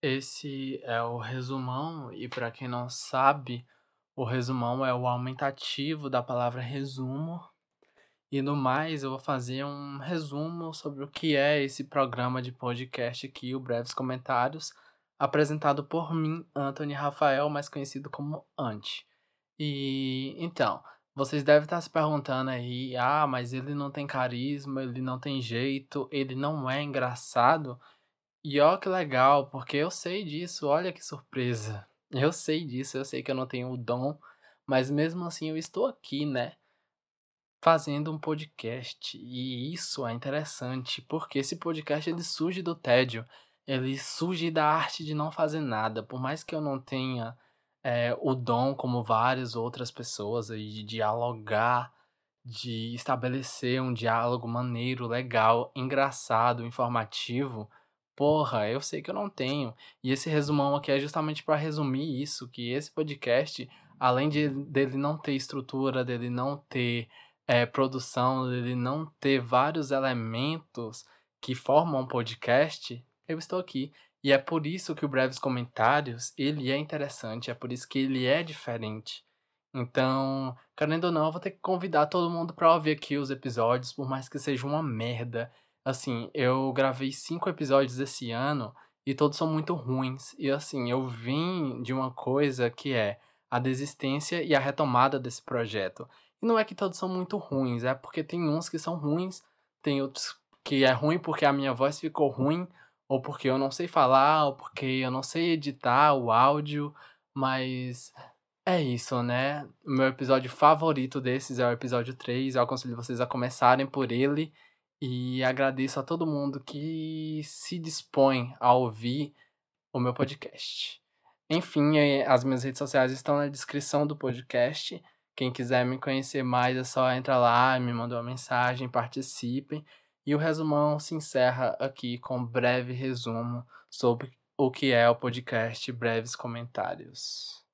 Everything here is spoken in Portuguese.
Esse é o resumão, e para quem não sabe, o resumão é o aumentativo da palavra resumo. E no mais, eu vou fazer um resumo sobre o que é esse programa de podcast aqui, o Breves Comentários, apresentado por mim, Anthony Rafael, mais conhecido como Ant. E então, vocês devem estar se perguntando aí, ah, mas ele não tem carisma, ele não tem jeito, ele não é engraçado. E ó que legal, porque eu sei disso, olha que surpresa. Eu sei disso, eu sei que eu não tenho o dom, mas mesmo assim eu estou aqui, né? Fazendo um podcast. E isso é interessante, porque esse podcast ele surge do tédio, ele surge da arte de não fazer nada. Por mais que eu não tenha é, o dom, como várias outras pessoas, aí, de dialogar, de estabelecer um diálogo maneiro, legal, engraçado, informativo. Porra, eu sei que eu não tenho. E esse resumão aqui é justamente para resumir isso, que esse podcast, além de dele não ter estrutura, dele não ter é, produção, dele não ter vários elementos que formam um podcast, eu estou aqui. E é por isso que o Breves Comentários, ele é interessante, é por isso que ele é diferente. Então, querendo ou não, eu vou ter que convidar todo mundo para ouvir aqui os episódios, por mais que seja uma merda. Assim, eu gravei cinco episódios esse ano e todos são muito ruins. E assim, eu vim de uma coisa que é a desistência e a retomada desse projeto. E não é que todos são muito ruins, é porque tem uns que são ruins, tem outros que é ruim porque a minha voz ficou ruim, ou porque eu não sei falar, ou porque eu não sei editar o áudio, mas é isso, né? O meu episódio favorito desses é o episódio 3. Eu aconselho vocês a começarem por ele. E agradeço a todo mundo que se dispõe a ouvir o meu podcast. Enfim, eh, as minhas redes sociais estão na descrição do podcast. Quem quiser me conhecer mais é só entrar lá, me mandar uma mensagem, participem. E o resumão se encerra aqui com um breve resumo sobre o que é o podcast Breves Comentários.